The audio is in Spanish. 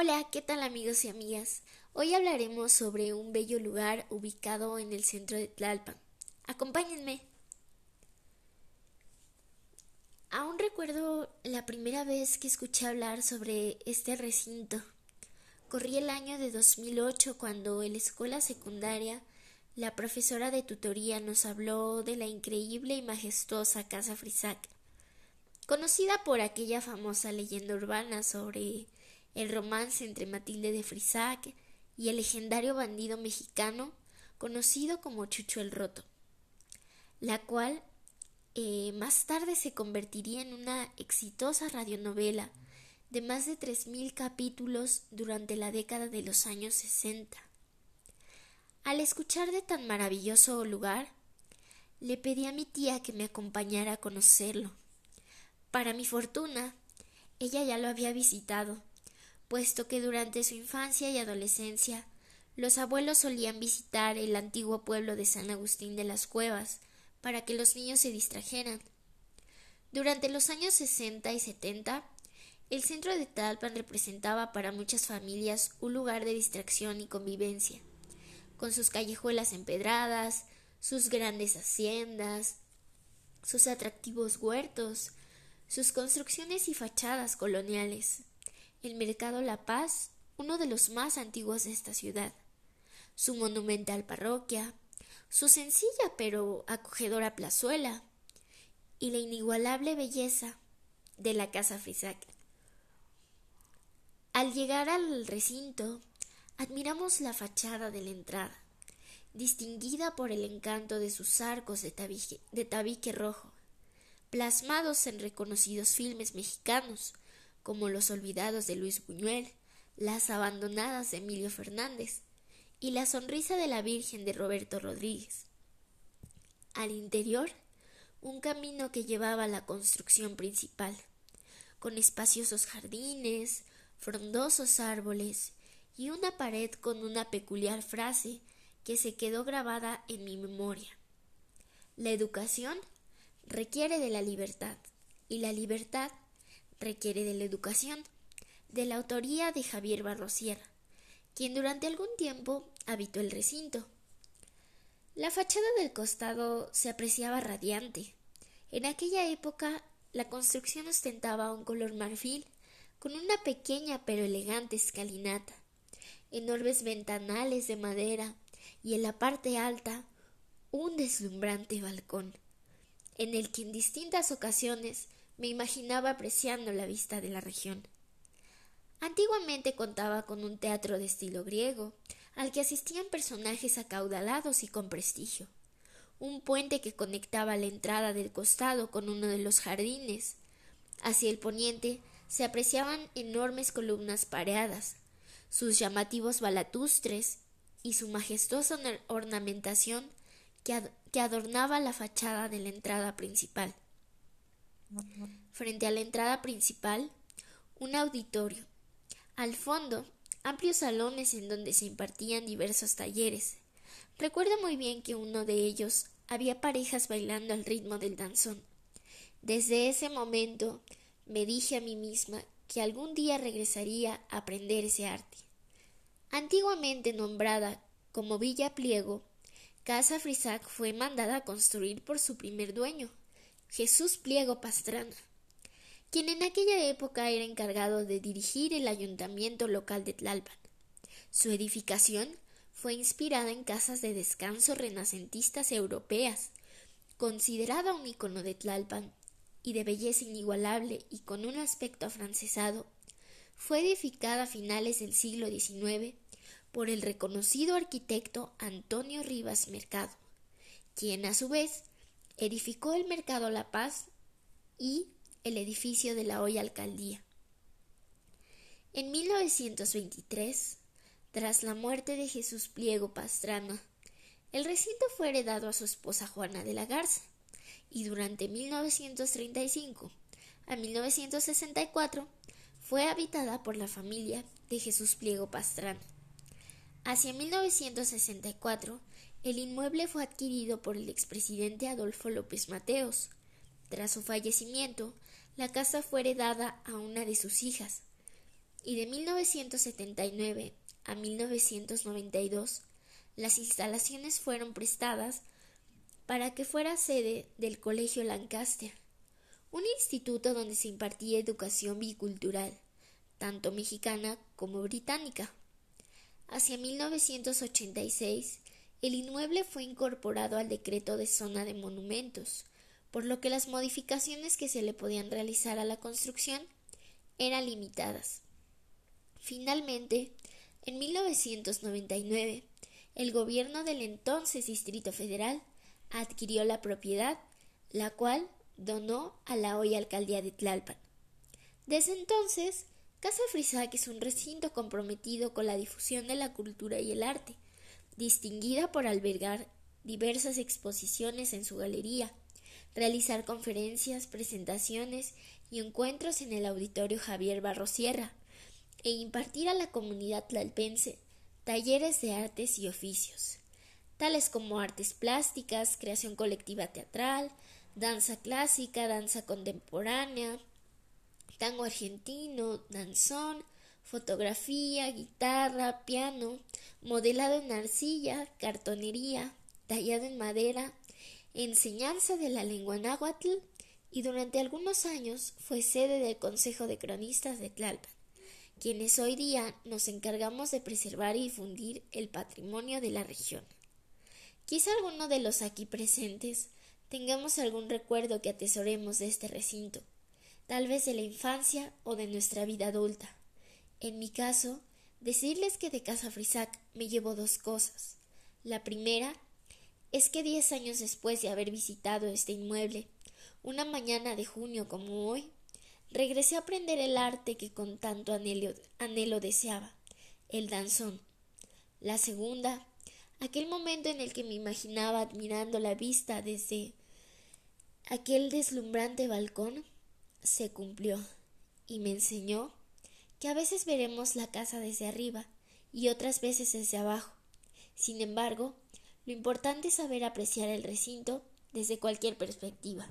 Hola, ¿qué tal amigos y amigas? Hoy hablaremos sobre un bello lugar ubicado en el centro de Tlalpan. Acompáñenme. Aún recuerdo la primera vez que escuché hablar sobre este recinto. Corrí el año de 2008 cuando en la escuela secundaria la profesora de tutoría nos habló de la increíble y majestuosa Casa Frisac, conocida por aquella famosa leyenda urbana sobre el romance entre Matilde de Frisac y el legendario bandido mexicano conocido como Chucho el Roto, la cual eh, más tarde se convertiría en una exitosa radionovela de más de tres mil capítulos durante la década de los años sesenta. Al escuchar de tan maravilloso lugar, le pedí a mi tía que me acompañara a conocerlo. Para mi fortuna, ella ya lo había visitado puesto que durante su infancia y adolescencia los abuelos solían visitar el antiguo pueblo de San Agustín de las Cuevas para que los niños se distrajeran. Durante los años sesenta y setenta, el centro de Talpan representaba para muchas familias un lugar de distracción y convivencia, con sus callejuelas empedradas, sus grandes haciendas, sus atractivos huertos, sus construcciones y fachadas coloniales el Mercado La Paz, uno de los más antiguos de esta ciudad, su monumental parroquia, su sencilla pero acogedora plazuela y la inigualable belleza de la casa Frisac. Al llegar al recinto, admiramos la fachada de la entrada, distinguida por el encanto de sus arcos de tabique, de tabique rojo, plasmados en reconocidos filmes mexicanos, como Los Olvidados de Luis Buñuel, Las Abandonadas de Emilio Fernández y La Sonrisa de la Virgen de Roberto Rodríguez. Al interior, un camino que llevaba a la construcción principal, con espaciosos jardines, frondosos árboles y una pared con una peculiar frase que se quedó grabada en mi memoria. La educación requiere de la libertad y la libertad requiere de la educación, de la autoría de Javier Barrosier, quien durante algún tiempo habitó el recinto. La fachada del costado se apreciaba radiante. En aquella época la construcción ostentaba un color marfil, con una pequeña pero elegante escalinata, enormes ventanales de madera y en la parte alta un deslumbrante balcón, en el que en distintas ocasiones me imaginaba apreciando la vista de la región. Antiguamente contaba con un teatro de estilo griego, al que asistían personajes acaudalados y con prestigio, un puente que conectaba la entrada del costado con uno de los jardines. Hacia el poniente se apreciaban enormes columnas pareadas, sus llamativos balatustres y su majestuosa ornamentación que adornaba la fachada de la entrada principal. Frente a la entrada principal, un auditorio. Al fondo, amplios salones en donde se impartían diversos talleres. Recuerdo muy bien que uno de ellos había parejas bailando al ritmo del danzón. Desde ese momento me dije a mí misma que algún día regresaría a aprender ese arte. Antiguamente nombrada como Villa Pliego, Casa Frisac fue mandada a construir por su primer dueño, Jesús Pliego Pastrana, quien en aquella época era encargado de dirigir el ayuntamiento local de Tlalpan. Su edificación fue inspirada en casas de descanso renacentistas europeas, considerada un icono de Tlalpan y de belleza inigualable y con un aspecto afrancesado, fue edificada a finales del siglo XIX por el reconocido arquitecto Antonio Rivas Mercado, quien a su vez edificó el Mercado La Paz y el edificio de la hoy alcaldía. En 1923, tras la muerte de Jesús Pliego Pastrana, el recinto fue heredado a su esposa Juana de la Garza y durante 1935 a 1964 fue habitada por la familia de Jesús Pliego Pastrana. Hacia 1964 el inmueble fue adquirido por el expresidente Adolfo López Mateos. Tras su fallecimiento, la casa fue heredada a una de sus hijas. y de 1979 a 1992 las instalaciones fueron prestadas para que fuera sede del Colegio Lancaster, un instituto donde se impartía educación bicultural, tanto mexicana como británica. Hacia 1986, el inmueble fue incorporado al decreto de zona de monumentos, por lo que las modificaciones que se le podían realizar a la construcción eran limitadas. Finalmente, en 1999, el gobierno del entonces Distrito Federal adquirió la propiedad, la cual donó a la hoy alcaldía de Tlalpan. Desde entonces, Casa Frisac es un recinto comprometido con la difusión de la cultura y el arte, distinguida por albergar diversas exposiciones en su galería, realizar conferencias, presentaciones y encuentros en el auditorio Javier Barrosierra, e impartir a la comunidad tlalpense talleres de artes y oficios, tales como artes plásticas, creación colectiva teatral, danza clásica, danza contemporánea, tango argentino, danzón, fotografía, guitarra, piano, modelado en arcilla, cartonería, tallado en madera, enseñanza de la lengua náhuatl y durante algunos años fue sede del Consejo de Cronistas de Tlalpan, quienes hoy día nos encargamos de preservar y difundir el patrimonio de la región. Quizá alguno de los aquí presentes tengamos algún recuerdo que atesoremos de este recinto, tal vez de la infancia o de nuestra vida adulta. En mi caso, decirles que de Casa Frisac me llevo dos cosas. La primera es que diez años después de haber visitado este inmueble, una mañana de junio como hoy, regresé a aprender el arte que con tanto anhelo, anhelo deseaba, el danzón. La segunda, aquel momento en el que me imaginaba admirando la vista desde aquel deslumbrante balcón, se cumplió y me enseñó que a veces veremos la casa desde arriba y otras veces desde abajo. Sin embargo, lo importante es saber apreciar el recinto desde cualquier perspectiva.